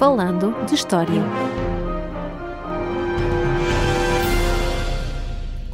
Falando de História.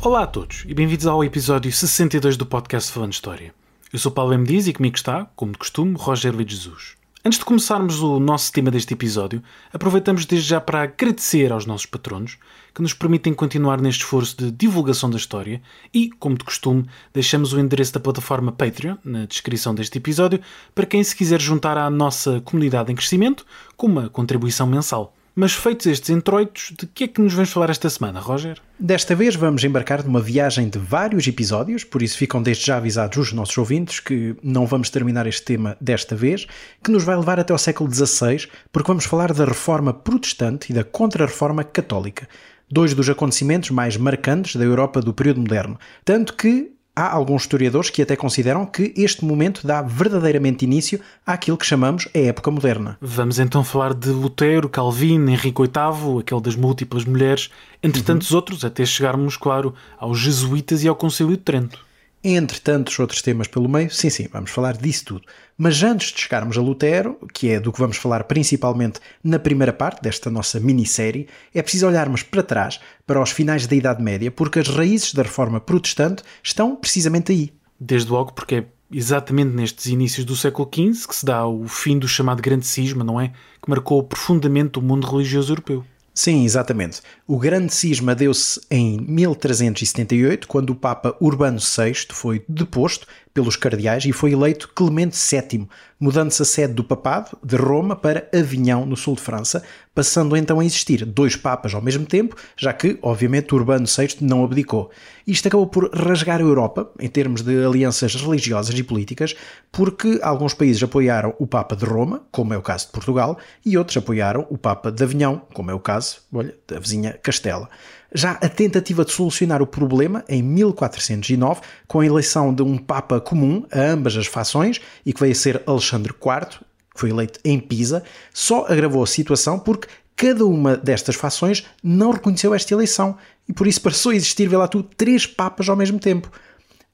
Olá a todos e bem-vindos ao episódio 62 do podcast Falando de História. Eu sou Paulo M. Dias e comigo está, como de costume, Rogério Luís Jesus. Antes de começarmos o nosso tema deste episódio, aproveitamos desde já para agradecer aos nossos patronos que nos permitem continuar neste esforço de divulgação da história e, como de costume, deixamos o endereço da plataforma Patreon na descrição deste episódio para quem se quiser juntar à nossa comunidade em crescimento com uma contribuição mensal. Mas feitos estes introitos, de que é que nos vamos falar esta semana, Roger? Desta vez vamos embarcar numa viagem de vários episódios, por isso ficam desde já avisados os nossos ouvintes que não vamos terminar este tema desta vez, que nos vai levar até ao século XVI, porque vamos falar da Reforma Protestante e da Contra-Reforma Católica dois dos acontecimentos mais marcantes da Europa do período moderno. Tanto que há alguns historiadores que até consideram que este momento dá verdadeiramente início àquilo que chamamos a época moderna. Vamos então falar de Lutero, Calvino, Henrique VIII, aquele das múltiplas mulheres, entre uhum. tantos outros, até chegarmos, claro, aos jesuítas e ao Concílio de Trento. Entre tantos outros temas pelo meio, sim, sim, vamos falar disso tudo. Mas antes de chegarmos a Lutero, que é do que vamos falar principalmente na primeira parte desta nossa minissérie, é preciso olharmos para trás, para os finais da Idade Média, porque as raízes da reforma protestante estão precisamente aí. Desde logo porque é exatamente nestes inícios do século XV que se dá o fim do chamado Grande Cisma, não é? Que marcou profundamente o mundo religioso europeu. Sim, exatamente. O grande cisma deu-se em 1378, quando o Papa Urbano VI foi deposto pelos cardeais e foi eleito Clemente VII, mudando-se a sede do papado de Roma para Avignon, no sul de França, passando então a existir dois papas ao mesmo tempo, já que, obviamente, Urbano VI não abdicou. Isto acabou por rasgar a Europa, em termos de alianças religiosas e políticas, porque alguns países apoiaram o Papa de Roma, como é o caso de Portugal, e outros apoiaram o Papa de Avignon, como é o caso, olha, da vizinha Castela já a tentativa de solucionar o problema em 1409, com a eleição de um Papa comum a ambas as fações e que veio a ser Alexandre IV, que foi eleito em Pisa, só agravou a situação porque cada uma destas fações não reconheceu esta eleição e por isso passou a existir, vê lá tu, três papas ao mesmo tempo.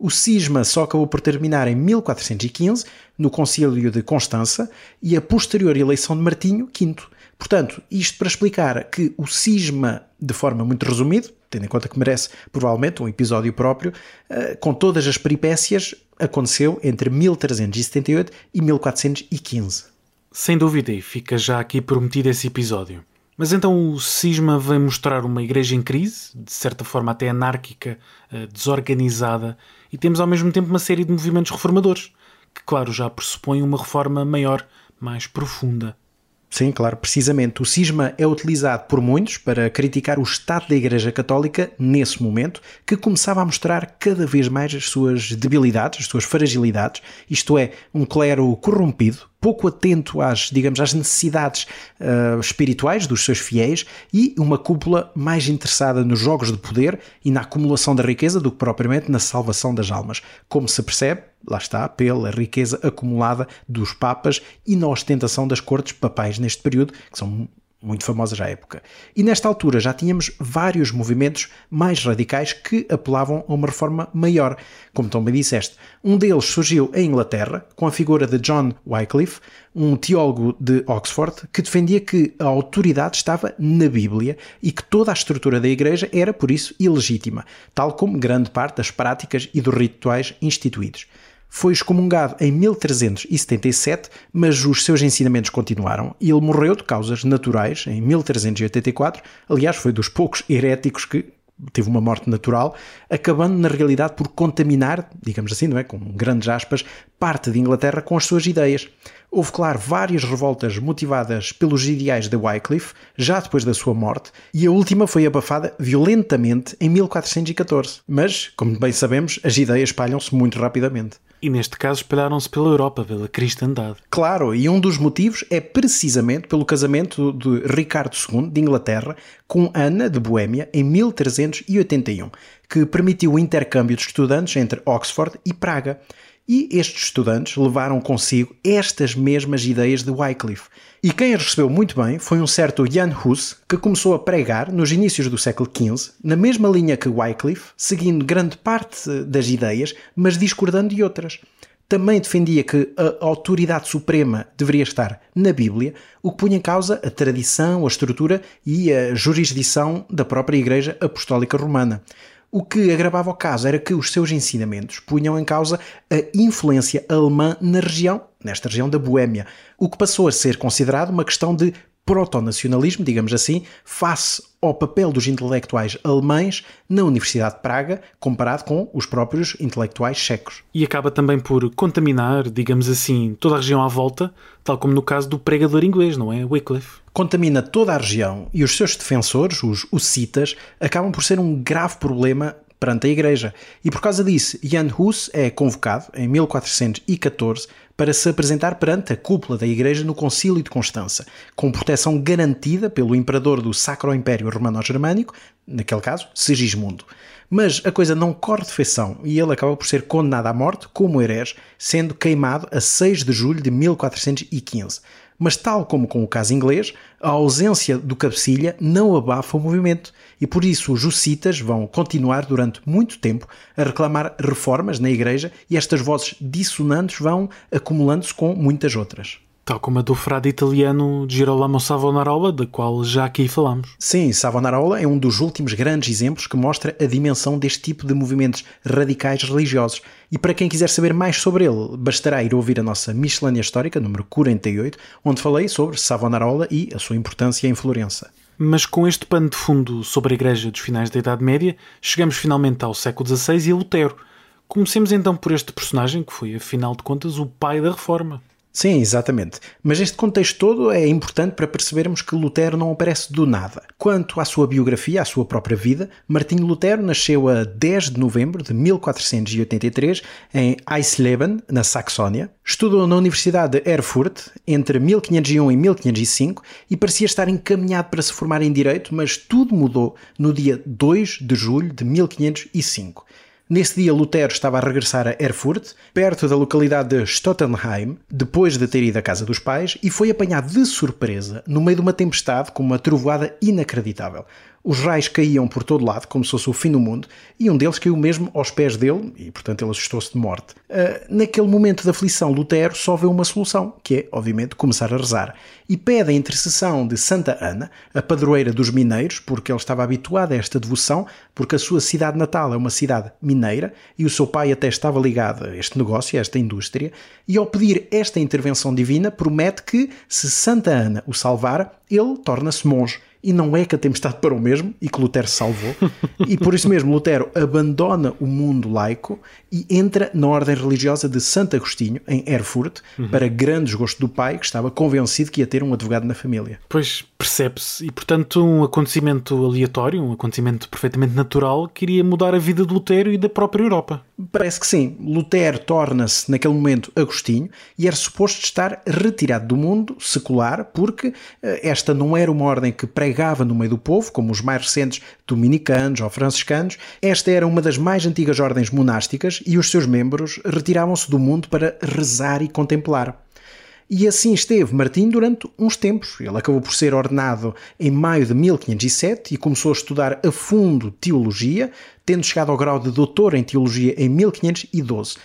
O cisma só acabou por terminar em 1415, no Concílio de Constança, e a posterior eleição de Martinho V. Portanto, isto para explicar que o cisma, de forma muito resumida, tendo em conta que merece provavelmente um episódio próprio, eh, com todas as peripécias, aconteceu entre 1378 e 1415. Sem dúvida, e fica já aqui prometido esse episódio. Mas então o cisma vem mostrar uma igreja em crise, de certa forma até anárquica, eh, desorganizada, e temos ao mesmo tempo uma série de movimentos reformadores, que, claro, já pressupõem uma reforma maior, mais profunda. Sim, claro, precisamente. O cisma é utilizado por muitos para criticar o Estado da Igreja Católica nesse momento, que começava a mostrar cada vez mais as suas debilidades, as suas fragilidades, isto é, um clero corrompido, pouco atento às, digamos, às necessidades uh, espirituais dos seus fiéis e uma cúpula mais interessada nos jogos de poder e na acumulação da riqueza do que propriamente na salvação das almas. Como se percebe, lá está, pela riqueza acumulada dos papas e na ostentação das cortes papais neste período, que são muito famosas à época. E nesta altura já tínhamos vários movimentos mais radicais que apelavam a uma reforma maior, como também disseste. Um deles surgiu em Inglaterra, com a figura de John Wycliffe, um teólogo de Oxford, que defendia que a autoridade estava na Bíblia e que toda a estrutura da Igreja era, por isso, ilegítima, tal como grande parte das práticas e dos rituais instituídos foi excomungado em 1377, mas os seus ensinamentos continuaram e ele morreu de causas naturais em 1384. Aliás, foi dos poucos heréticos que teve uma morte natural, acabando na realidade por contaminar, digamos assim, não é, com grandes aspas, parte de Inglaterra com as suas ideias. Houve, claro, várias revoltas motivadas pelos ideais de Wycliffe, já depois da sua morte, e a última foi abafada violentamente em 1414. Mas, como bem sabemos, as ideias espalham-se muito rapidamente. E neste caso espalharam-se pela Europa, pela cristandade. Claro, e um dos motivos é precisamente pelo casamento de Ricardo II de Inglaterra com Ana de Boêmia em 1381, que permitiu o intercâmbio de estudantes entre Oxford e Praga. E estes estudantes levaram consigo estas mesmas ideias de Wycliffe. E quem as recebeu muito bem foi um certo Jan Hus, que começou a pregar nos inícios do século XV, na mesma linha que Wycliffe, seguindo grande parte das ideias, mas discordando de outras. também defendia que a autoridade suprema deveria estar na Bíblia, o que punha em causa a tradição, a estrutura e a jurisdição da própria Igreja Apostólica Romana. O que agravava o caso era que os seus ensinamentos punham em causa a influência alemã na região, nesta região da Boêmia, o que passou a ser considerado uma questão de proto-nacionalismo, digamos assim, face ao papel dos intelectuais alemães na Universidade de Praga, comparado com os próprios intelectuais checos. E acaba também por contaminar, digamos assim, toda a região à volta, tal como no caso do pregador inglês, não é? Wycliffe. Contamina toda a região e os seus defensores, os hussitas, acabam por ser um grave problema perante a Igreja. E por causa disso, Jan Hus é convocado em 1414 para se apresentar perante a cúpula da Igreja no Concílio de Constança, com proteção garantida pelo imperador do Sacro Império Romano-Germânico, naquele caso, Sigismundo. Mas a coisa não corre de feição e ele acaba por ser condenado à morte como herege, sendo queimado a 6 de julho de 1415 mas tal como com o caso inglês, a ausência do cabecilha não abafa o movimento e por isso os hussitas vão continuar durante muito tempo a reclamar reformas na igreja e estas vozes dissonantes vão acumulando-se com muitas outras. Tal como a do frade italiano Girolamo Savonarola, da qual já aqui falamos. Sim, Savonarola é um dos últimos grandes exemplos que mostra a dimensão deste tipo de movimentos radicais religiosos. E para quem quiser saber mais sobre ele, bastará ir ouvir a nossa Miscelânea Histórica, número 48, onde falei sobre Savonarola e a sua importância em Florença. Mas com este pano de fundo sobre a Igreja dos finais da Idade Média, chegamos finalmente ao século XVI e a Lutero. Comecemos então por este personagem que foi, afinal de contas, o pai da Reforma. Sim, exatamente. Mas este contexto todo é importante para percebermos que Lutero não aparece do nada. Quanto à sua biografia, à sua própria vida, Martinho Lutero nasceu a 10 de novembro de 1483 em Eisleben, na Saxónia. Estudou na Universidade de Erfurt entre 1501 e 1505 e parecia estar encaminhado para se formar em Direito, mas tudo mudou no dia 2 de julho de 1505. Nesse dia, Lutero estava a regressar a Erfurt, perto da localidade de Stottenheim, depois de ter ido à casa dos pais, e foi apanhado de surpresa no meio de uma tempestade com uma trovoada inacreditável. Os raios caíam por todo lado, como se fosse o fim do mundo, e um deles caiu mesmo aos pés dele, e portanto ele assustou-se de morte. Uh, naquele momento de aflição, Lutero só vê uma solução, que é, obviamente, começar a rezar. E pede a intercessão de Santa Ana, a padroeira dos mineiros, porque ele estava habituado a esta devoção, porque a sua cidade natal é uma cidade mineira, e o seu pai até estava ligado a este negócio, a esta indústria, e ao pedir esta intervenção divina, promete que, se Santa Ana o salvar, ele torna-se monge e não é que a tempestade parou mesmo e que Lutero salvou. e por isso mesmo Lutero abandona o mundo laico e entra na ordem religiosa de Santo Agostinho, em Erfurt, uhum. para grande desgosto do pai, que estava convencido que ia ter um advogado na família. Pois percebe-se. E portanto, um acontecimento aleatório, um acontecimento perfeitamente natural, que iria mudar a vida de Lutero e da própria Europa. Parece que sim. Lutero torna-se, naquele momento, Agostinho e era suposto estar retirado do mundo secular, porque eh, esta não era uma ordem que prega pregava no meio do povo, como os mais recentes dominicanos ou franciscanos. Esta era uma das mais antigas ordens monásticas e os seus membros retiravam-se do mundo para rezar e contemplar. E assim esteve Martim durante uns tempos. Ele acabou por ser ordenado em maio de 1507 e começou a estudar a fundo teologia, tendo chegado ao grau de doutor em teologia em 1512.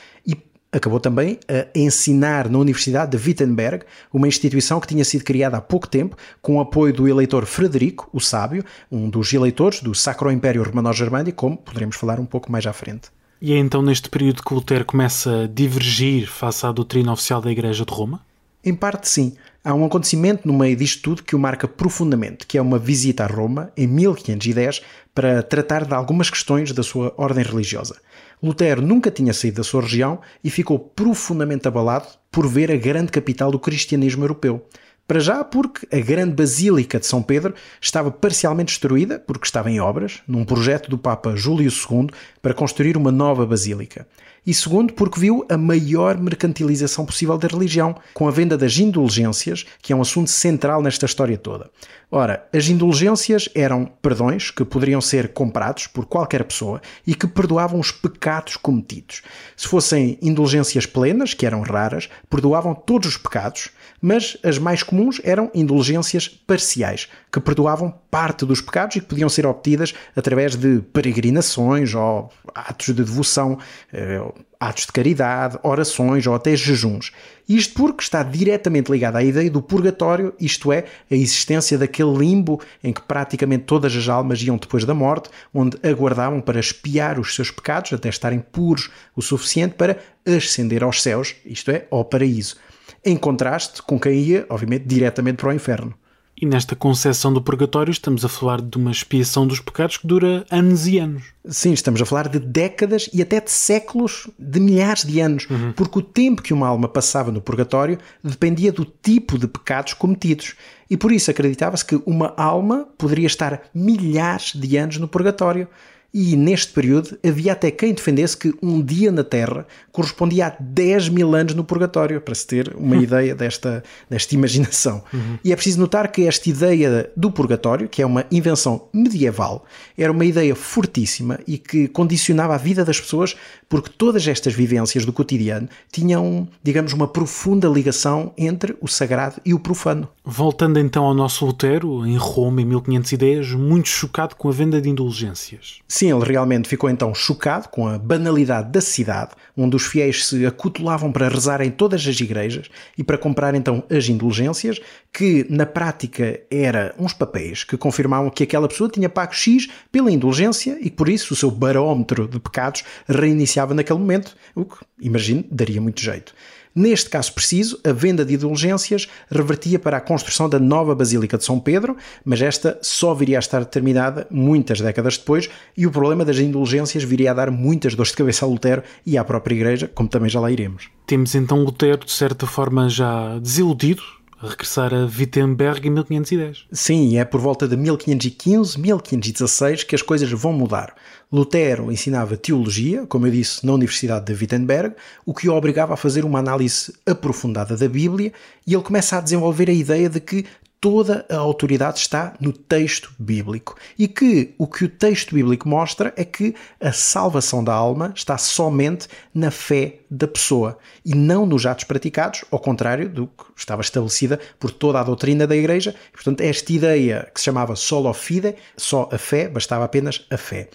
Acabou também a ensinar na Universidade de Wittenberg, uma instituição que tinha sido criada há pouco tempo, com o apoio do eleitor Frederico, o Sábio, um dos eleitores do Sacro Império Romano-Germânico, como poderemos falar um pouco mais à frente. E é então neste período que Lutero começa a divergir face à doutrina oficial da Igreja de Roma? Em parte, sim. Há um acontecimento no meio disto tudo que o marca profundamente, que é uma visita a Roma, em 1510, para tratar de algumas questões da sua ordem religiosa. Lutero nunca tinha saído da sua região e ficou profundamente abalado por ver a grande capital do cristianismo europeu. Para já, porque a grande Basílica de São Pedro estava parcialmente destruída, porque estava em obras, num projeto do Papa Júlio II para construir uma nova basílica e segundo, porque viu a maior mercantilização possível da religião, com a venda das indulgências, que é um assunto central nesta história toda. Ora, as indulgências eram perdões que poderiam ser comprados por qualquer pessoa e que perdoavam os pecados cometidos. Se fossem indulgências plenas, que eram raras, perdoavam todos os pecados, mas as mais comuns eram indulgências parciais, que perdoavam parte dos pecados e que podiam ser obtidas através de peregrinações ou atos de devoção, eh, atos de caridade, orações ou até jejuns. Isto porque está diretamente ligado à ideia do purgatório, isto é, a existência daquele limbo em que praticamente todas as almas iam depois da morte, onde aguardavam para espiar os seus pecados até estarem puros o suficiente para ascender aos céus, isto é, ao paraíso. Em contraste com quem ia, obviamente, diretamente para o inferno. E nesta concepção do purgatório estamos a falar de uma expiação dos pecados que dura anos e anos. Sim, estamos a falar de décadas e até de séculos, de milhares de anos, uhum. porque o tempo que uma alma passava no purgatório dependia do tipo de pecados cometidos. E por isso acreditava-se que uma alma poderia estar milhares de anos no purgatório. E neste período havia até quem defendesse que um dia na Terra correspondia a 10 mil anos no purgatório, para se ter uma ideia desta, desta imaginação. Uhum. E é preciso notar que esta ideia do purgatório, que é uma invenção medieval, era uma ideia fortíssima e que condicionava a vida das pessoas, porque todas estas vivências do cotidiano tinham, digamos, uma profunda ligação entre o sagrado e o profano. Voltando então ao nosso Lutero, em Roma, em 1510, muito chocado com a venda de indulgências. Sim, ele realmente ficou então chocado com a banalidade da cidade, onde os fiéis se acutulavam para rezar em todas as igrejas e para comprar então as indulgências, que na prática era uns papéis que confirmavam que aquela pessoa tinha pago X pela indulgência e por isso o seu barómetro de pecados reiniciava naquele momento, o que, imagino, daria muito jeito. Neste caso preciso, a venda de indulgências revertia para a construção da nova Basílica de São Pedro, mas esta só viria a estar terminada muitas décadas depois e o problema das indulgências viria a dar muitas dores de cabeça a Lutero e à própria Igreja, como também já lá iremos. Temos então Lutero, de certa forma, já desiludido regressar a Wittenberg em 1510. Sim, é por volta de 1515, 1516 que as coisas vão mudar. Lutero ensinava teologia, como eu disse, na Universidade de Wittenberg, o que o obrigava a fazer uma análise aprofundada da Bíblia, e ele começa a desenvolver a ideia de que toda a autoridade está no texto bíblico e que o que o texto bíblico mostra é que a salvação da alma está somente na fé da pessoa e não nos atos praticados, ao contrário do que estava estabelecida por toda a doutrina da Igreja. Portanto, esta ideia que se chamava solo fide, só a fé, bastava apenas a fé.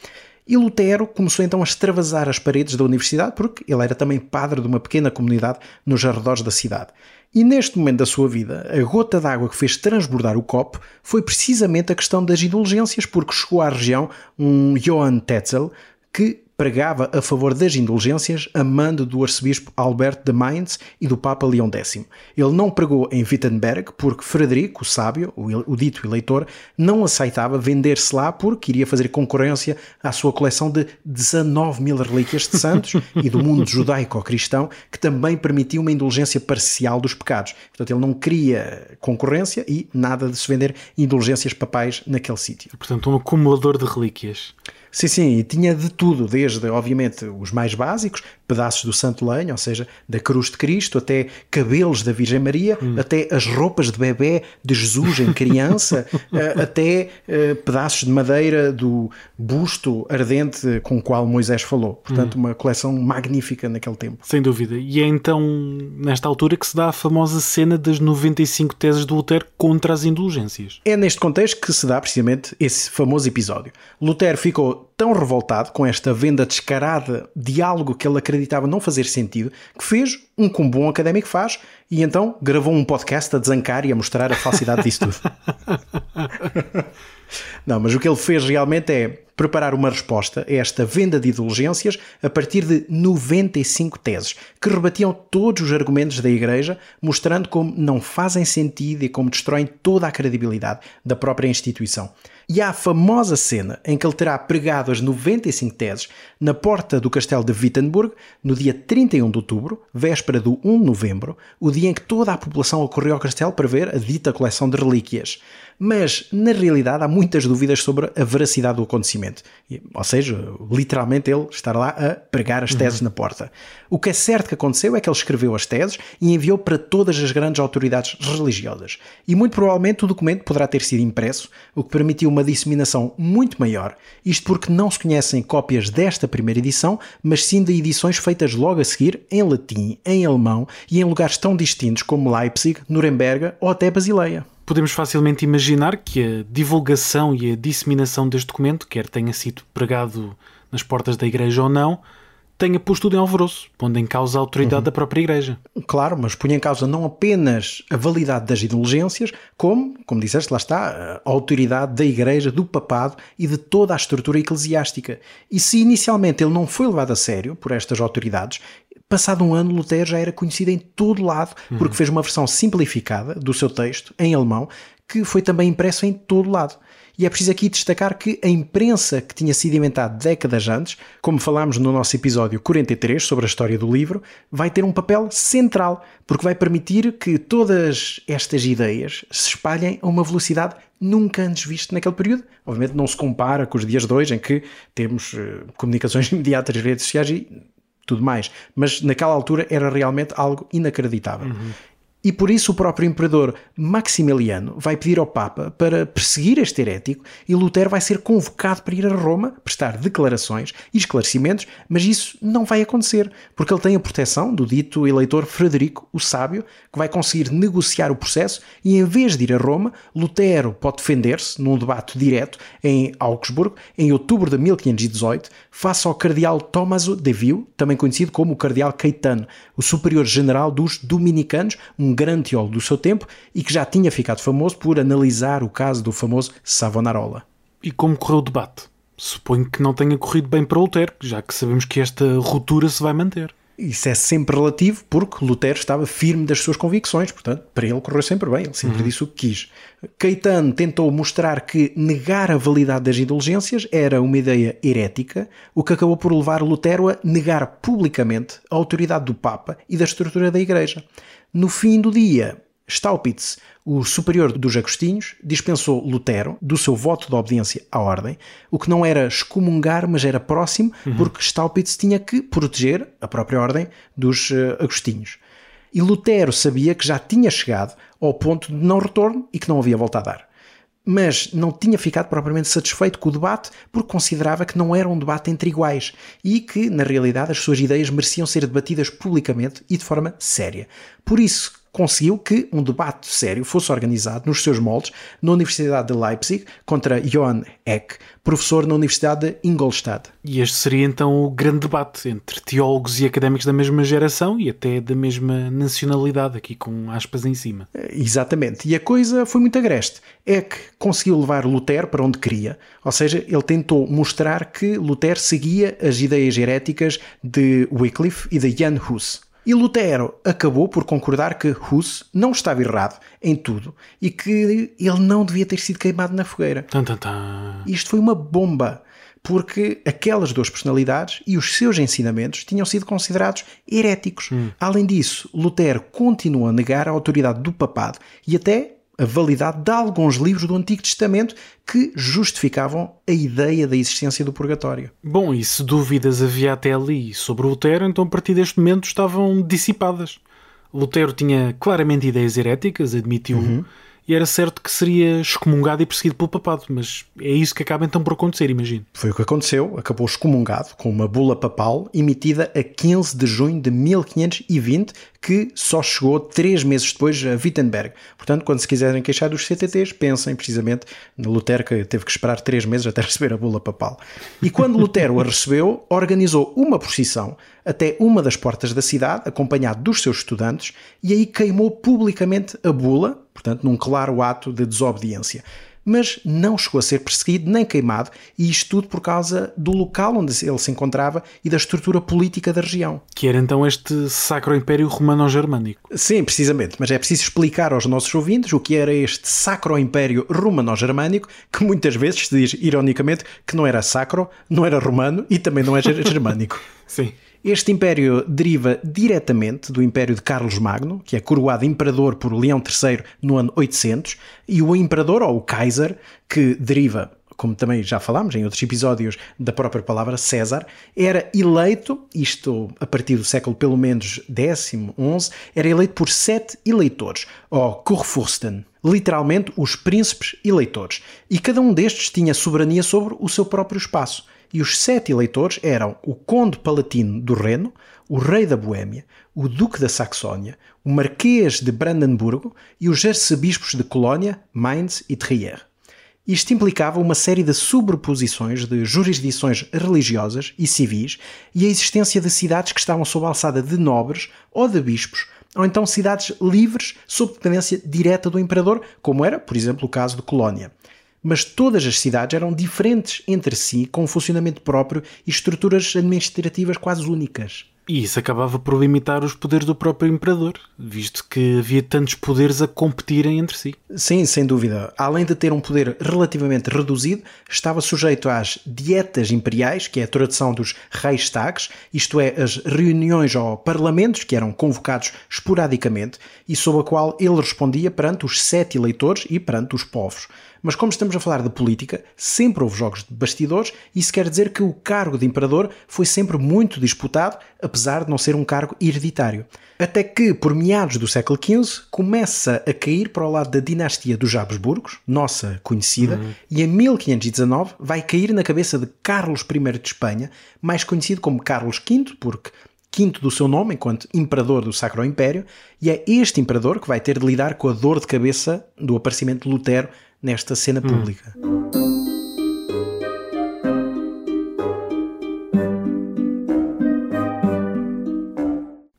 E Lutero começou então a extravasar as paredes da universidade, porque ele era também padre de uma pequena comunidade nos arredores da cidade. E neste momento da sua vida, a gota d'água que fez transbordar o copo foi precisamente a questão das indulgências, porque chegou à região um Johann Tetzel que pregava a favor das indulgências a mando do arcebispo Alberto de Mainz e do Papa Leão X. Ele não pregou em Wittenberg porque Frederico, o sábio, o dito eleitor, não aceitava vender-se lá porque iria fazer concorrência à sua coleção de 19 mil relíquias de santos e do mundo judaico-cristão, que também permitia uma indulgência parcial dos pecados. Portanto, ele não queria concorrência e nada de se vender indulgências papais naquele sítio. Portanto, um acumulador de relíquias. Sim, sim, e tinha de tudo, desde, obviamente, os mais básicos, pedaços do Santo Lenho, ou seja, da cruz de Cristo, até cabelos da Virgem Maria, hum. até as roupas de bebê de Jesus em criança, eh, até uh, pedaços de madeira do busto ardente com o qual Moisés falou. Portanto, hum. uma coleção magnífica naquele tempo. Sem dúvida. E é então, nesta altura, que se dá a famosa cena das 95 teses do Lutero contra as indulgências. É neste contexto que se dá precisamente esse famoso episódio. Lutero ficou tão revoltado com esta venda descarada de algo que ele acreditava não fazer sentido, que fez um como bom académico faz e então gravou um podcast a desancar e a mostrar a falsidade disso tudo. Não, mas o que ele fez realmente é preparar uma resposta a esta venda de indulgências a partir de 95 teses, que rebatiam todos os argumentos da Igreja, mostrando como não fazem sentido e como destroem toda a credibilidade da própria instituição. E há a famosa cena em que ele terá pregado as 95 teses na porta do castelo de Wittenberg no dia 31 de outubro, véspera do 1 de novembro, o dia em que toda a população ocorreu ao castelo para ver a dita coleção de relíquias mas na realidade há muitas dúvidas sobre a veracidade do acontecimento. Ou seja, literalmente ele estar lá a pregar as teses uhum. na porta. O que é certo que aconteceu é que ele escreveu as teses e enviou para todas as grandes autoridades religiosas. E muito provavelmente o documento poderá ter sido impresso, o que permitiu uma disseminação muito maior. Isto porque não se conhecem cópias desta primeira edição, mas sim de edições feitas logo a seguir em latim, em alemão e em lugares tão distintos como Leipzig, Nuremberg ou até Basileia. Podemos facilmente imaginar que a divulgação e a disseminação deste documento, quer tenha sido pregado nas portas da igreja ou não, tenha posto tudo em alvoroço, pondo em causa a autoridade uhum. da própria Igreja. Claro, mas punha em causa não apenas a validade das indulgências, como, como disseste, lá está, a autoridade da Igreja, do papado e de toda a estrutura eclesiástica. E se inicialmente ele não foi levado a sério por estas autoridades, passado um ano Lutero já era conhecido em todo lado, porque uhum. fez uma versão simplificada do seu texto, em alemão, que foi também impresso em todo lado. E é preciso aqui destacar que a imprensa que tinha sido inventada décadas antes, como falámos no nosso episódio 43 sobre a história do livro, vai ter um papel central, porque vai permitir que todas estas ideias se espalhem a uma velocidade nunca antes vista naquele período. Obviamente não se compara com os dias de hoje em que temos uh, comunicações imediatas, redes sociais e tudo mais, mas naquela altura era realmente algo inacreditável. Uhum. E por isso o próprio imperador Maximiliano vai pedir ao Papa para perseguir este herético e Lutero vai ser convocado para ir a Roma, prestar declarações e esclarecimentos, mas isso não vai acontecer, porque ele tem a proteção do dito eleitor Frederico o Sábio, que vai conseguir negociar o processo e em vez de ir a Roma, Lutero pode defender-se num debate direto em Augsburgo, em outubro de 1518, face ao cardeal Tommaso de Viu, também conhecido como o cardeal Caetano, o superior general dos dominicanos, um um grande teólogo do seu tempo e que já tinha ficado famoso por analisar o caso do famoso Savonarola. E como correu o debate? Suponho que não tenha corrido bem para Lutero, já que sabemos que esta ruptura se vai manter. Isso é sempre relativo, porque Lutero estava firme das suas convicções, portanto, para ele correu sempre bem, ele sempre uhum. disse o que quis. Caetano tentou mostrar que negar a validade das indulgências era uma ideia herética, o que acabou por levar Lutero a negar publicamente a autoridade do Papa e da estrutura da Igreja. No fim do dia, Staupitz, o superior dos Agostinhos, dispensou Lutero do seu voto de obediência à ordem, o que não era excomungar, mas era próximo, uhum. porque Staupitz tinha que proteger a própria ordem dos uh, Agostinhos. E Lutero sabia que já tinha chegado ao ponto de não retorno e que não havia volta a dar. Mas não tinha ficado propriamente satisfeito com o debate porque considerava que não era um debate entre iguais e que, na realidade, as suas ideias mereciam ser debatidas publicamente e de forma séria. Por isso, conseguiu que um debate sério fosse organizado nos seus moldes na Universidade de Leipzig contra Johann Eck, professor na Universidade de Ingolstadt. E este seria então o grande debate entre teólogos e académicos da mesma geração e até da mesma nacionalidade, aqui com aspas em cima. Exatamente. E a coisa foi muito agreste. Eck conseguiu levar Lutero para onde queria, ou seja, ele tentou mostrar que Lutero seguia as ideias heréticas de Wycliffe e de Jan Hus. E Lutero acabou por concordar que Hus não estava errado em tudo e que ele não devia ter sido queimado na fogueira. Tum, tum, tum. Isto foi uma bomba, porque aquelas duas personalidades e os seus ensinamentos tinham sido considerados heréticos. Hum. Além disso, Lutero continua a negar a autoridade do papado e até a validade de alguns livros do Antigo Testamento que justificavam a ideia da existência do purgatório. Bom, e se dúvidas havia até ali sobre Lutero, então a partir deste momento estavam dissipadas. Lutero tinha claramente ideias heréticas, admitiu uhum e era certo que seria excomungado e perseguido pelo papado, mas é isso que acaba então por acontecer, imagino. Foi o que aconteceu, acabou excomungado com uma bula papal emitida a 15 de junho de 1520, que só chegou três meses depois a Wittenberg. Portanto, quando se quiserem queixar dos CTTs, pensem precisamente no Lutero que teve que esperar três meses até receber a bula papal. E quando Lutero a recebeu, organizou uma procissão até uma das portas da cidade, acompanhado dos seus estudantes, e aí queimou publicamente a bula, portanto, num claro ato de desobediência. Mas não chegou a ser perseguido nem queimado, e isto tudo por causa do local onde ele se encontrava e da estrutura política da região. Que era então este Sacro Império Romano-Germânico. Sim, precisamente, mas é preciso explicar aos nossos ouvintes o que era este Sacro Império Romano-Germânico, que muitas vezes se diz ironicamente que não era sacro, não era romano e também não é germânico. Sim. Este império deriva diretamente do império de Carlos Magno, que é coroado imperador por Leão III no ano 800, e o imperador, ou o Kaiser, que deriva como também já falámos em outros episódios da própria palavra César, era eleito, isto a partir do século pelo menos X, XI, era eleito por sete eleitores, ou Kurfürsten, literalmente os príncipes eleitores, e cada um destes tinha soberania sobre o seu próprio espaço. E os sete eleitores eram o Conde Palatino do Reno, o Rei da Boêmia, o Duque da Saxónia, o Marquês de Brandenburgo e os arcebispos de Colónia, Mainz e Trier. Isto implicava uma série de sobreposições de jurisdições religiosas e civis e a existência de cidades que estavam sob a alçada de nobres ou de bispos, ou então cidades livres sob dependência direta do imperador, como era, por exemplo, o caso de Colónia mas todas as cidades eram diferentes entre si, com um funcionamento próprio e estruturas administrativas quase únicas. E isso acabava por limitar os poderes do próprio imperador, visto que havia tantos poderes a competirem entre si. Sim, sem dúvida. Além de ter um poder relativamente reduzido, estava sujeito às dietas imperiais, que é a tradução dos Reichstags, isto é, as reuniões ou parlamentos que eram convocados esporadicamente e sob a qual ele respondia perante os sete eleitores e perante os povos. Mas como estamos a falar de política, sempre houve jogos de bastidores e isso quer dizer que o cargo de imperador foi sempre muito disputado, apesar de não ser um cargo hereditário. Até que, por meados do século XV, começa a cair para o lado da dinastia dos Habsburgos, nossa conhecida, uhum. e em 1519 vai cair na cabeça de Carlos I de Espanha, mais conhecido como Carlos V, porque quinto do seu nome enquanto imperador do Sacro Império, e é este imperador que vai ter de lidar com a dor de cabeça do aparecimento de Lutero nesta cena hum. pública.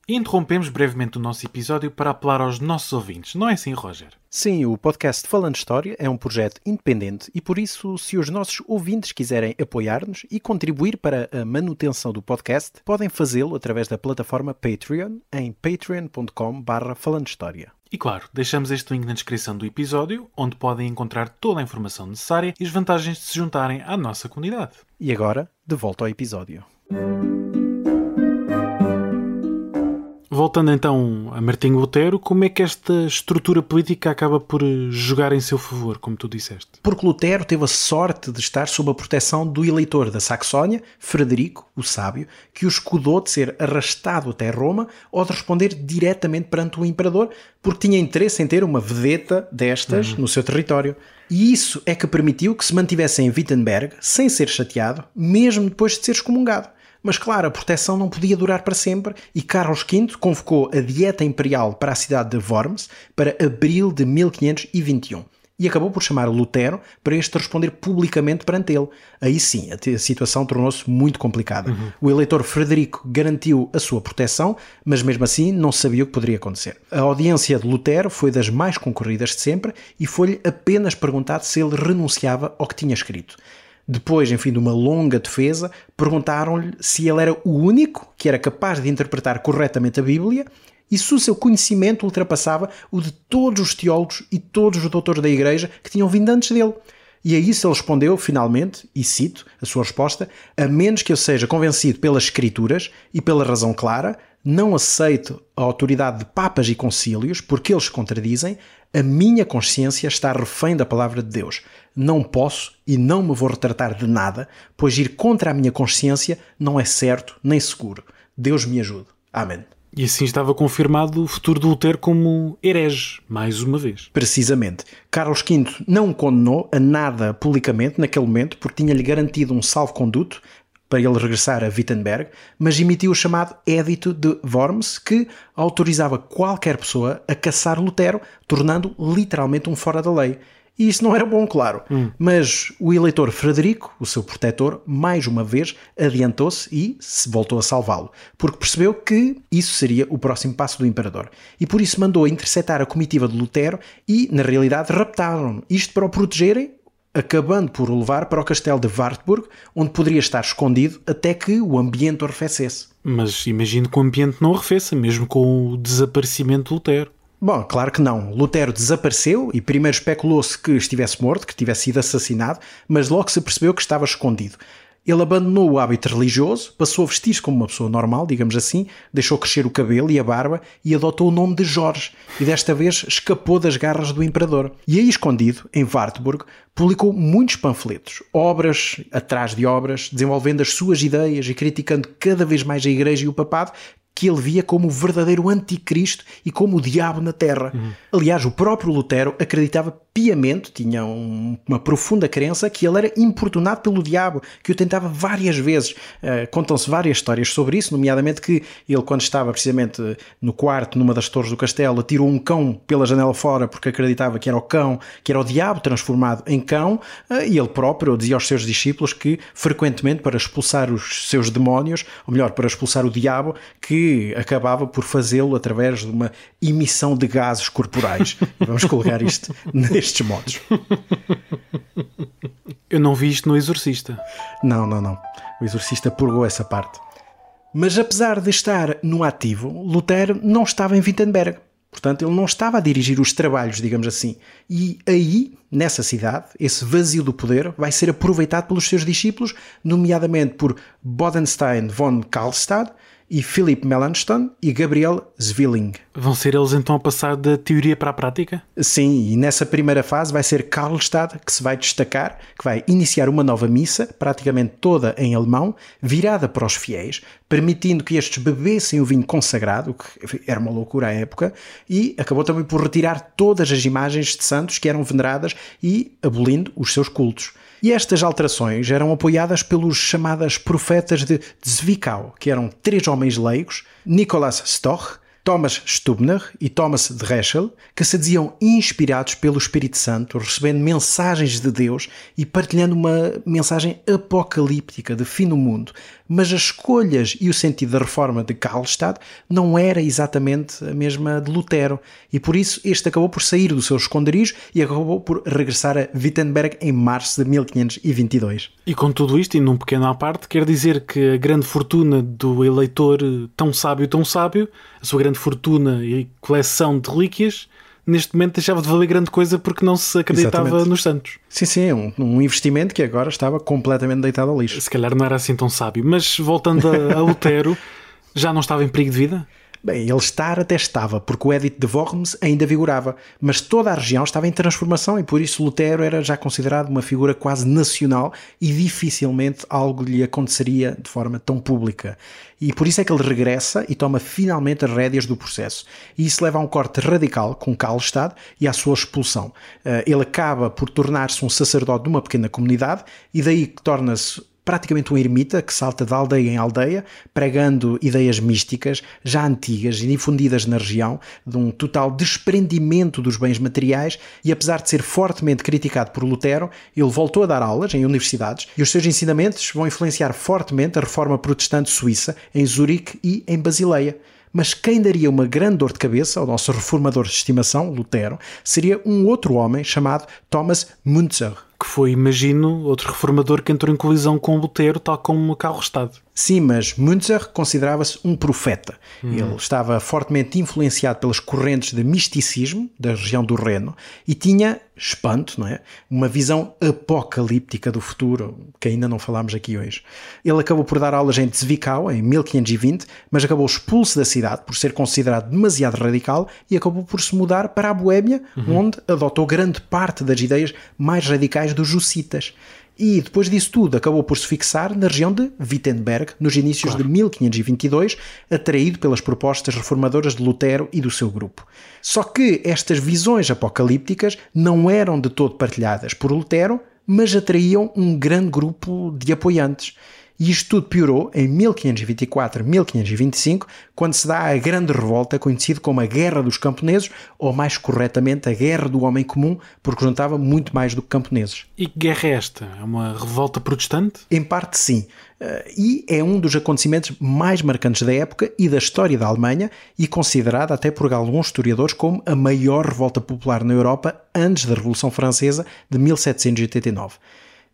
Interrompemos brevemente o nosso episódio para apelar aos nossos ouvintes, não é assim, Roger? Sim, o podcast Falando História é um projeto independente e por isso, se os nossos ouvintes quiserem apoiar-nos e contribuir para a manutenção do podcast, podem fazê-lo através da plataforma Patreon em patreon.com.br Falando História. E claro, deixamos este link na descrição do episódio, onde podem encontrar toda a informação necessária e as vantagens de se juntarem à nossa comunidade. E agora, de volta ao episódio. Voltando então a Martinho Lutero, como é que esta estrutura política acaba por jogar em seu favor, como tu disseste? Porque Lutero teve a sorte de estar sob a proteção do eleitor da Saxónia, Frederico, o Sábio, que o escudou de ser arrastado até Roma ou de responder diretamente perante o imperador, porque tinha interesse em ter uma vedeta destas uhum. no seu território. E isso é que permitiu que se mantivesse em Wittenberg sem ser chateado, mesmo depois de ser excomungado. Mas claro, a proteção não podia durar para sempre e Carlos V convocou a Dieta Imperial para a cidade de Worms para abril de 1521 e acabou por chamar Lutero para este responder publicamente perante ele. Aí sim, a, situação tornou-se muito complicada. Uhum. O eleitor Frederico garantiu a sua proteção, mas mesmo assim não sabia o que poderia acontecer. A audiência de Lutero foi das mais concorridas de sempre e foi-lhe apenas perguntado se ele renunciava ao que tinha escrito. Depois, enfim, de uma longa defesa, perguntaram-lhe se ele era o único que era capaz de interpretar corretamente a Bíblia e se o seu conhecimento ultrapassava o de todos os teólogos e todos os doutores da Igreja que tinham vindo antes dele. E a isso ele respondeu, finalmente, e cito a sua resposta: A menos que eu seja convencido pelas Escrituras e pela razão clara, não aceito a autoridade de papas e concílios, porque eles contradizem, a minha consciência está refém da palavra de Deus. Não posso e não me vou retratar de nada, pois ir contra a minha consciência não é certo nem seguro. Deus me ajude. Amém. E assim estava confirmado o futuro de Lutero como herege, mais uma vez. Precisamente. Carlos V não o condenou a nada publicamente naquele momento, porque tinha-lhe garantido um salvo-conduto para ele regressar a Wittenberg, mas emitiu o chamado Édito de Worms, que autorizava qualquer pessoa a caçar Lutero, tornando literalmente um fora da lei. E isso não era bom, claro. Hum. Mas o eleitor Frederico, o seu protetor, mais uma vez adiantou-se e se voltou a salvá-lo, porque percebeu que isso seria o próximo passo do imperador. E por isso mandou interceptar a comitiva de Lutero e, na realidade, raptaram-no. Isto para o protegerem acabando por o levar para o castelo de Wartburg, onde poderia estar escondido até que o ambiente arrefecesse. Mas imagino que o ambiente não arrefeça, mesmo com o desaparecimento de Lutero. Bom, claro que não. Lutero desapareceu e primeiro especulou-se que estivesse morto, que tivesse sido assassinado, mas logo se percebeu que estava escondido. Ele abandonou o hábito religioso, passou a vestir-se como uma pessoa normal, digamos assim, deixou crescer o cabelo e a barba e adotou o nome de Jorge, e desta vez escapou das garras do imperador. E aí, escondido, em Wartburg, publicou muitos panfletos, obras atrás de obras, desenvolvendo as suas ideias e criticando cada vez mais a Igreja e o Papado, que ele via como o verdadeiro anticristo e como o diabo na terra. Uhum. Aliás, o próprio Lutero acreditava piamente, tinha um, uma profunda crença que ele era importunado pelo diabo, que o tentava várias vezes. Uh, Contam-se várias histórias sobre isso, nomeadamente que ele, quando estava precisamente no quarto, numa das torres do castelo, tirou um cão pela janela fora porque acreditava que era o cão, que era o diabo transformado em cão, uh, e ele próprio dizia aos seus discípulos que, frequentemente, para expulsar os seus demónios, ou melhor, para expulsar o diabo, que acabava por fazê-lo através de uma emissão de gases corporais. Vamos colocar isto destes modos. Eu não vi isto no Exorcista. Não, não, não. O Exorcista purgou essa parte. Mas apesar de estar no ativo, Lutero não estava em Wittenberg. Portanto, ele não estava a dirigir os trabalhos, digamos assim. E aí, nessa cidade, esse vazio do poder vai ser aproveitado pelos seus discípulos, nomeadamente por Bodenstein von Karlstadt, e Philip Melanchthon e Gabriel Zwilling. Vão ser eles então a passar da teoria para a prática? Sim, e nessa primeira fase vai ser Karlstadt que se vai destacar, que vai iniciar uma nova missa, praticamente toda em alemão, virada para os fiéis, permitindo que estes bebessem o vinho consagrado, o que era uma loucura à época, e acabou também por retirar todas as imagens de santos que eram veneradas e abolindo os seus cultos. E estas alterações eram apoiadas pelos chamadas profetas de Zwickau, que eram três homens leigos, Nicolas Stoch, Thomas Stubner e Thomas Dreschel, que se diziam inspirados pelo Espírito Santo, recebendo mensagens de Deus e partilhando uma mensagem apocalíptica de fim do mundo. Mas as escolhas e o sentido da reforma de Karlstadt não era exatamente a mesma de Lutero, e por isso este acabou por sair do seu esconderijo e acabou por regressar a Wittenberg em março de 1522. E com tudo isto, e num pequeno à parte, quer dizer que a grande fortuna do eleitor tão sábio, tão sábio, a sua grande fortuna e coleção de relíquias, neste momento deixava de valer grande coisa porque não se acreditava Exatamente. nos santos. Sim, sim, é um, um, investimento que agora estava completamente deitado ao lixo. Se calhar não era assim tão sábio. Mas voltando a, a já não estava em perigo de vida? Bem, ele estar até estava, porque o Edito de Worms ainda vigorava, mas toda a região estava em transformação e por isso Lutero era já considerado uma figura quase nacional e dificilmente algo lhe aconteceria de forma tão pública. E por isso é que ele regressa e toma finalmente as rédeas do processo. E isso leva a um corte radical com Karlstadt e à sua expulsão. Eh, ele acaba por tornar-se um sacerdote de uma pequena comunidade e daí torna-se praticamente um ermita que salta de aldeia em aldeia, pregando ideias místicas já antigas e difundidas na região, de um total desprendimento dos bens materiais, e apesar de ser fortemente criticado por Lutero, ele voltou a dar aulas em universidades e os seus ensinamentos vão influenciar fortemente a reforma protestante suíça em Zurique e em Basileia. Mas quem daria uma grande dor de cabeça ao nosso reformador de estimação, Lutero, seria um outro homem chamado Thomas Müntzer que foi, imagino, outro reformador que entrou em colisão com Lutero, tal como Carlo-Estado. Sim, mas Münzer considerava-se um profeta. Hum. Ele estava fortemente influenciado pelas correntes de misticismo da região do Reno e tinha, espanto, não é? Uma visão apocalíptica do futuro, que ainda não falámos aqui hoje. Ele acabou por dar aulas em Zwickau em 1520, mas acabou expulso da cidade por ser considerado demasiado radical e acabou por se mudar para a Boémia, uhum. onde adotou grande parte das ideias mais radicais dos Jussitas e depois disso tudo acabou por se fixar na região de Wittenberg, nos inícios claro. de 1522, atraído pelas propostas reformadoras de Lutero e do seu grupo. Só que estas visões apocalípticas não eram de todo partilhadas por Lutero, mas atraíam um grande grupo de apoiantes. E isto tudo piorou em 1524-1525, quando se dá a Grande Revolta, conhecida como a Guerra dos Camponeses, ou mais corretamente, a Guerra do Homem Comum, porque juntava muito mais do que camponeses. E que guerra é esta? É uma revolta protestante? Em parte, sim. Eh, e é um dos acontecimentos mais marcantes da época e da história da Alemanha, e considerada até por alguns historiadores como a maior revolta popular na Europa antes da Revolução Francesa de 1789.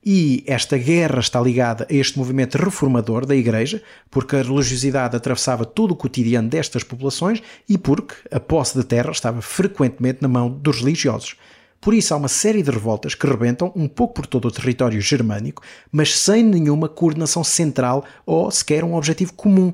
E esta guerra está ligada a este movimento reformador da Igreja, porque a religiosidade atravessava todo o cotidiano destas populações e porque a posse de terra estava frequentemente na mão dos religiosos. Por isso há uma série de revoltas que rebentam um pouco por todo o território germânico, mas sem nenhuma coordenação central ou sequer um objetivo comum.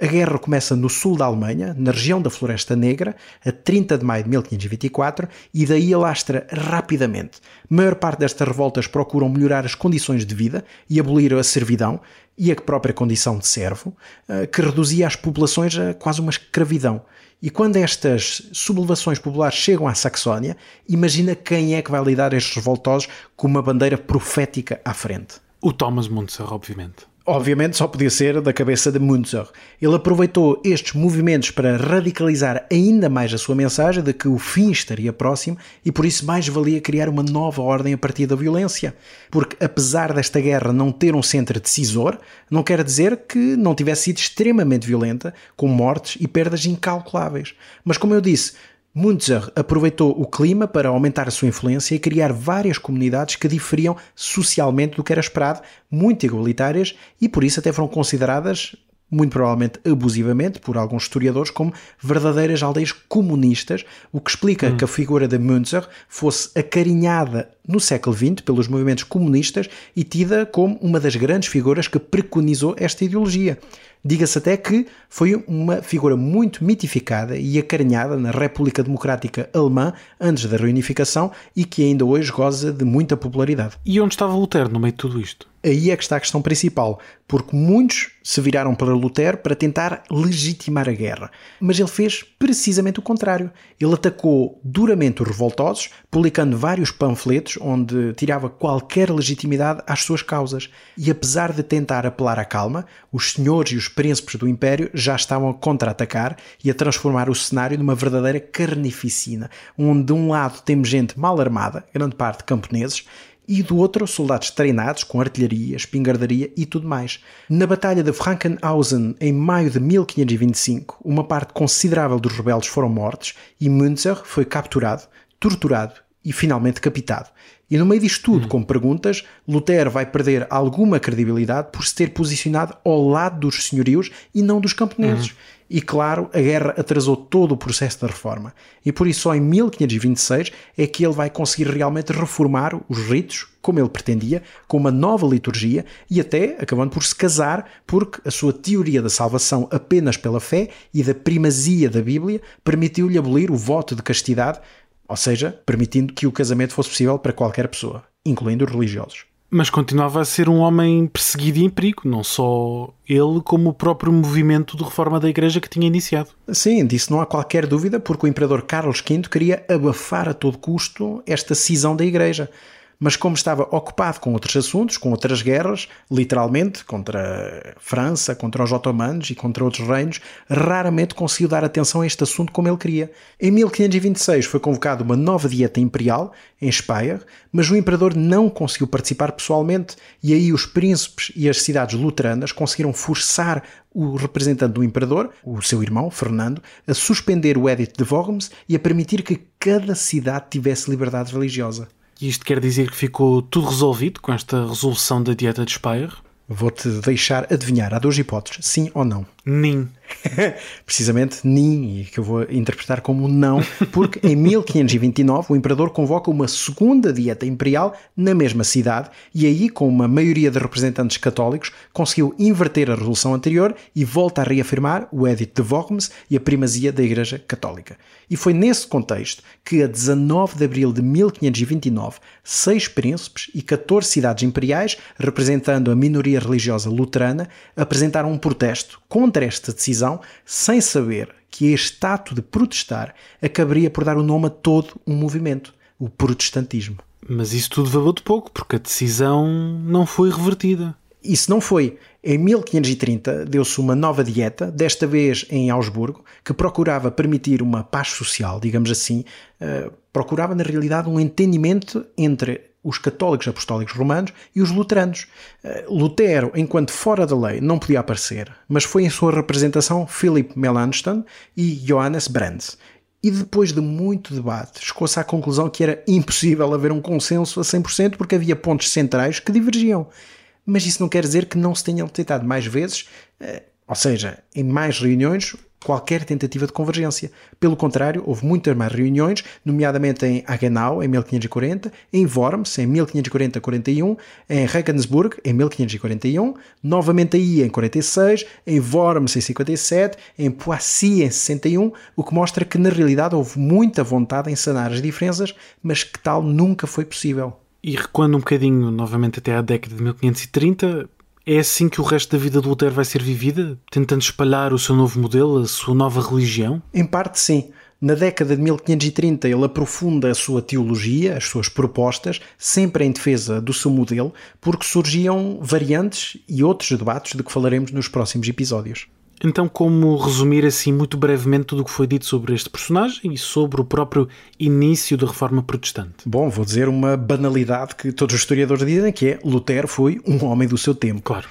A guerra começa no sul da Alemanha, na região da Floresta Negra, a 30 de maio de 1524, e daí alastra rapidamente. A maior parte destas revoltas procuram melhorar as condições de vida e abolir a servidão e a própria condição de servo, eh, que reduzia as populações a quase uma escravidão. E quando estas sublevações populares chegam à Saxónia, imagina quem é que vai lidar estes revoltosos com uma bandeira profética à frente. O Thomas Munzer, obviamente obviamente só podia ser da cabeça de Munzer. Ele aproveitou estes movimentos para radicalizar ainda mais a sua mensagem de que o fim estaria próximo e por isso mais valia criar uma nova ordem a partir da violência. Porque apesar desta guerra não ter um centro decisor, não quer dizer que não tivesse sido extremamente violenta, com mortes e perdas incalculáveis. Mas como eu disse, Munzer aproveitou o clima para aumentar a sua influência e criar várias comunidades que diferiam socialmente do que era esperado, muito igualitárias e por isso até foram consideradas muito provavelmente abusivamente por alguns historiadores, como verdadeiras aldeias comunistas, o que explica hum. que a figura de Münzer fosse acarinhada no século XX pelos movimentos comunistas e tida como uma das grandes figuras que preconizou esta ideologia. Diga-se até que foi uma figura muito mitificada e acarinhada na República Democrática Alemã antes da reunificação e que ainda hoje goza de muita popularidade. E onde estava Lutero no meio de tudo isto? Aí é que está a questão principal, porque muitos se viraram para Lutero para tentar legitimar a guerra. Mas ele fez precisamente o contrário. Ele atacou duramente os revoltosos, publicando vários panfletos onde tirava qualquer legitimidade às suas causas. E apesar de tentar apelar à calma, os senhores e os príncipes do Império já estavam a contra-atacar e a transformar o cenário numa verdadeira carnificina, onde de um lado temos gente mal armada, grande parte camponeses, e do outro soldados treinados com artilharia, espingardaria e tudo mais. Na Batalha de Frankenhausen, em maio de 1525, uma parte considerável dos rebeldes foram mortos e Münzer foi capturado, torturado e finalmente decapitado. E no meio disto tudo, hum. com perguntas, Lutero vai perder alguma credibilidade por se ter posicionado ao lado dos senhorios e não dos camponeses. Hum. E claro, a guerra atrasou todo o processo da reforma. E por isso só em 1526 é que ele vai conseguir realmente reformar os ritos, como ele pretendia, com uma nova liturgia e até acabando por se casar, porque a sua teoria da salvação apenas pela fé e da primazia da Bíblia permitiu-lhe abolir o voto de castidade, ou seja, permitindo que o casamento fosse possível para qualquer pessoa, incluindo os religiosos. Mas continuava a ser um homem perseguido e em perigo, não só ele, como o próprio movimento de reforma da Igreja que tinha iniciado. Sim, disso não há qualquer dúvida, porque o imperador Carlos V queria abafar a todo custo esta cisão da Igreja mas como estava ocupado com outros assuntos, com outras guerras, literalmente, contra a França, contra os otomanos e contra outros reinos, raramente conseguiu dar atenção a este assunto como ele queria. Em 1526 foi convocada uma nova dieta imperial, em Speyer, mas o imperador não conseguiu participar pessoalmente e aí os príncipes e as cidades luteranas conseguiram forçar o representante do imperador, o seu irmão, Fernando, a suspender o Edito de Worms e a permitir que cada cidade tivesse liberdade religiosa. E isto quer dizer que ficou tudo resolvido com esta resolução da dieta de Speyer? Vou-te deixar adivinhar. Há duas hipóteses, sim ou não. Nin. Precisamente Nin, que eu vou interpretar como não, porque em 1529 o imperador convoca uma segunda dieta imperial na mesma cidade e aí, com uma maioria de representantes católicos, conseguiu inverter a resolução anterior e volta a reafirmar o Edito de Worms e a primazia da Igreja Católica. E foi nesse contexto que, a 19 de abril de 1529, seis príncipes e 14 cidades imperiais, representando a minoria religiosa luterana, apresentaram um protesto contra esta decisão, sem saber que este ato de protestar acabaria por dar o nome a todo um movimento, o protestantismo. Mas isso tudo valeu de pouco, porque a decisão não foi revertida. Isso não foi. Em 1530 deu-se uma nova dieta, desta vez em Augsburgo, que procurava permitir uma paz social, digamos assim, uh, procurava na realidade um entendimento entre os católicos apostólicos romanos e os luteranos. Eh, Lutero, enquanto fora da lei, não podia aparecer, mas foi em sua representação Philip Melanchthon e Johannes Brands. E depois de muito debate, chegou-se à conclusão que era impossível haver um consenso a 100% porque havia pontos centrais que divergiam. Mas isso não quer dizer que não se tenham tentado mais vezes, eh, ou seja, em mais reuniões, qualquer tentativa de convergência. Pelo contrário, houve muitas mais reuniões, nomeadamente em Hagenau, em 1540, em Worms, em 1540-41, em Regensburg, em 1541, novamente aí em 46, em Worms em 57, em Poissy em 61, o que mostra que na realidade houve muita vontade em sanar as diferenças, mas que tal nunca foi possível. E recuando um bocadinho novamente até à década de 1530, é assim que o resto da vida de Lutero vai ser vivida? Tentando espalhar o seu novo modelo, a sua nova religião? Em parte, sim. Na década de 1530, ele aprofunda a sua teologia, as suas propostas, sempre em defesa do seu modelo, porque surgiam variantes e outros debates de que falaremos nos próximos episódios. Então, como resumir assim muito brevemente tudo o que foi dito sobre este personagem e sobre o próprio início da reforma protestante? Bom, vou dizer uma banalidade que todos os historiadores dizem, que é Lutero foi um homem do seu tempo. Claro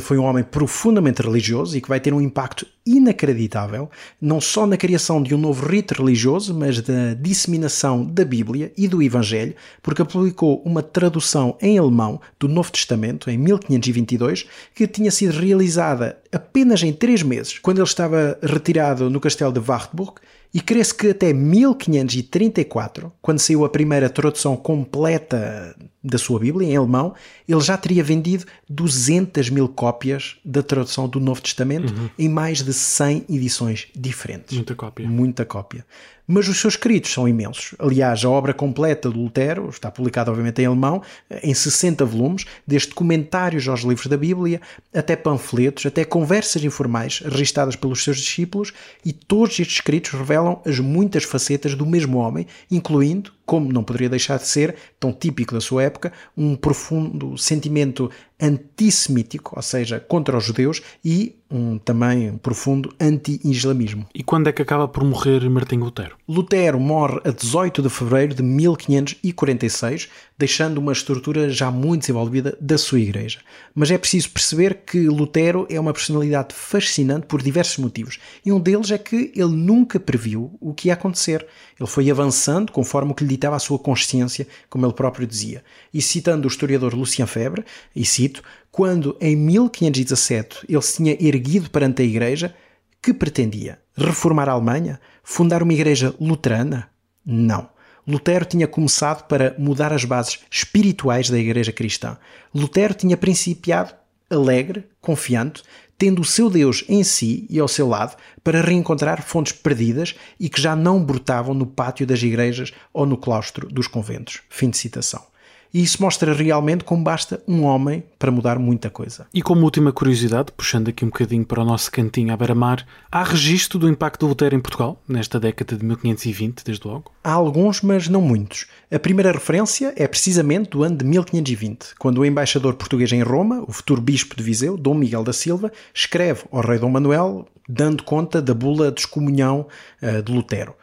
foi um homem profundamente religioso e que vai ter um impacto inacreditável, não só na criação de um novo rito religioso, mas na disseminação da Bíblia e do Evangelho, porque publicou uma tradução em alemão do Novo Testamento em 1522, que tinha sido realizada apenas em três meses, quando ele estava retirado no castelo de Wartburg e crê-se que até 1534, quando saiu a primeira tradução completa da sua Bíblia, em alemão, ele já teria vendido 200 mil cópias da tradução do Novo Testamento uhum. em mais de 100 edições diferentes. Muita cópia. Muita cópia mas os seus escritos são imensos. Aliás, a obra completa do Lutero está publicada, obviamente, em alemão, em 60 volumes, desde comentários aos livros da Bíblia, até panfletos, até conversas informais registadas pelos seus discípulos, e todos estes escritos revelam as muitas facetas do mesmo homem, incluindo, como não poderia deixar de ser, tão típico da sua época, um profundo sentimento antissemítico, ou seja, contra os judeus, e um também profundo anti-islamismo. E quando é que acaba por morrer Martinho Lutero? Lutero morre a 18 de fevereiro de 1546, deixando uma estrutura já muito desenvolvida da sua igreja. Mas é preciso perceber que Lutero é uma personalidade fascinante por diversos motivos, e um deles é que ele nunca previu o que ia acontecer. Ele foi avançando conforme o que lhe ditava a sua consciência, como ele próprio dizia. E citando o historiador Lucien Febre, e cito, quando em 1517 ele se tinha erguido perante a Igreja, que pretendia? Reformar a Alemanha? Fundar uma igreja luterana? Não. Lutero tinha começado para mudar as bases espirituais da Igreja cristã. Lutero tinha principiado alegre, confiante, tendo o seu Deus em si e ao seu lado para reencontrar fontes perdidas e que já não brotavam no pátio das igrejas ou no claustro dos conventos. Fim de citação. E isso mostra realmente como basta um homem para mudar muita coisa. E como última curiosidade, puxando aqui um bocadinho para o nosso cantinho à beira-mar, há registro do impacto do Lutero em Portugal, nesta década de 1520, desde logo? Há alguns, mas não muitos. A primeira referência é precisamente do ano de 1520, quando o embaixador português em Roma, o futuro bispo de Viseu, Dom Miguel da Silva, escreve ao rei Dom Manuel dando conta da bula de excomunhão uh, de Lutero.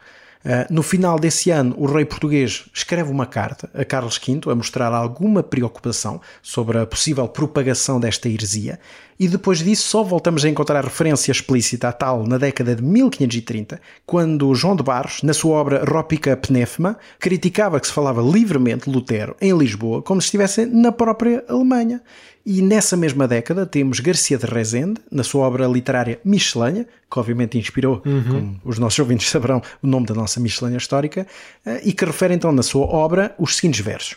Uh, no final desse ano, o rei português escreve uma carta a Carlos V a mostrar alguma preocupação sobre a possível propagação desta heresia, e depois disso só voltamos a encontrar referência explícita a tal na década de 1530, quando João de Barros, na sua obra Rópica Pnefma, criticava que se falava livremente Lutero em Lisboa como se estivesse na própria Alemanha. E nessa mesma década temos Garcia de Rezende, na sua obra literária Miscelânea, que obviamente inspirou, uhum. como os nossos ouvintes saberão, o nome da nossa miscelânea histórica, eh, e que refere então na sua obra os seguintes versos.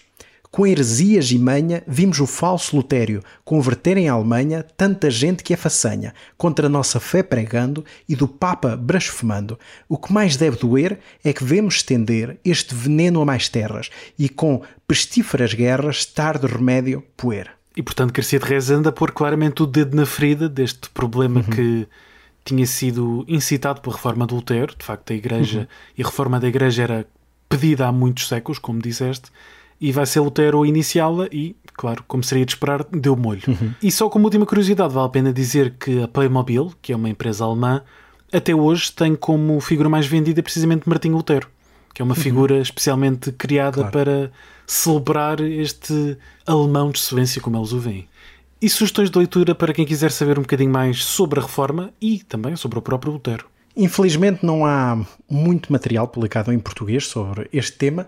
Com heresias e manha, vimos o falso Lutério converter em Alemanha tanta gente que é façanha, contra a nossa fé pregando e do Papa blasfemando. O que mais deve doer é que vemos estender este veneno a mais terras e com pestíferas guerras tarde remédio poer. E portanto Garcia de Reis anda a pôr claramente o dedo na ferida deste problema uhum. que tinha sido incitado pela reforma do Lutero. De facto, a Igreja uhum. e a reforma da Igreja era pedida há muitos séculos, como disseste, e vai ser Lutero a iniciá-la e, claro, como seria de esperar, deu molho. Uhum. E só como última curiosidade, vale a pena dizer que a Playmobil, que é uma empresa alemã, até hoje tem como figura mais vendida precisamente Martinho Lutero, que é uma uhum. figura especialmente criada claro. para celebrar este alemão de excelência, como eles o veem. E sugestões de leitura para quem quiser saber um bocadinho mais sobre a reforma e também sobre o próprio Lutero. Infelizmente não há muito material publicado em português sobre este tema.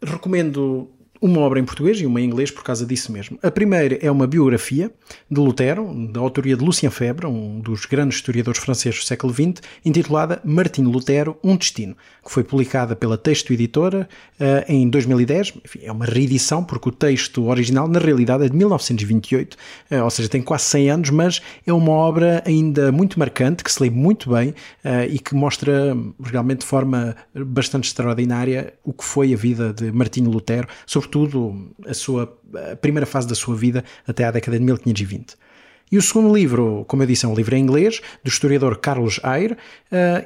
Recomendo uma obra em português e uma em inglês por causa disso mesmo. A primeira é uma biografia de Lutero, da autoria de Lucien Febvre, um dos grandes historiadores franceses do século XX, intitulada Martinho Lutero, Um Destino, que foi publicada pela Texto Editora uh, em 2010. Enfim, é uma reedição, porque o texto original, na realidade, é de 1928, uh, ou seja, tem quase 100 anos, mas é uma obra ainda muito marcante, que se lê muito bem uh, e que mostra realmente de forma bastante extraordinária o que foi a vida de Martinho Lutero, sobretudo a sua a primeira fase da sua vida até à década de 1520. E o segundo livro, como eu disse, é um livro em inglês, do historiador Carlos Eyre, uh,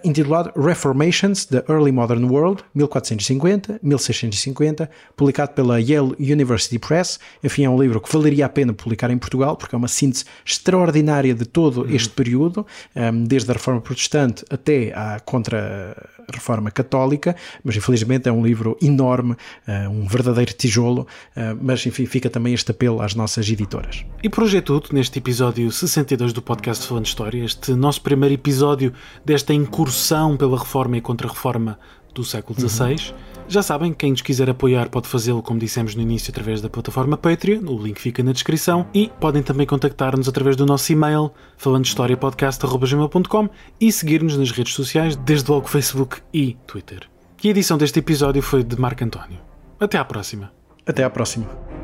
intitulado Reformations, The Early Modern World, 1450-1650, publicado pela Yale University Press. Enfim, é um livro que valeria a pena publicar em Portugal, porque é uma síntese extraordinária de todo uhum. este período, um, ehm, desde a Reforma Protestante até à Contra-Reforma Católica, mas infelizmente é um livro enorme, uh, um verdadeiro tijolo, uh, mas enfim, fica também este apelo às nossas editoras. E por hoje é tudo neste episódio episódio 62 do podcast Falando História, este nosso primeiro episódio desta incursão pela reforma e contra-reforma do século XVI. Uhum. Já sabem, quem nos quiser apoiar pode fazê-lo, como dissemos no início, através da plataforma Patreon, o link fica na descrição, e podem também contactar-nos através do nosso e-mail, falandohistoriapodcast.gmail.com e seguir-nos nas redes sociais, desde logo Facebook e Twitter. E a edição deste episódio foi de Marco António. Até à próxima. Até à próxima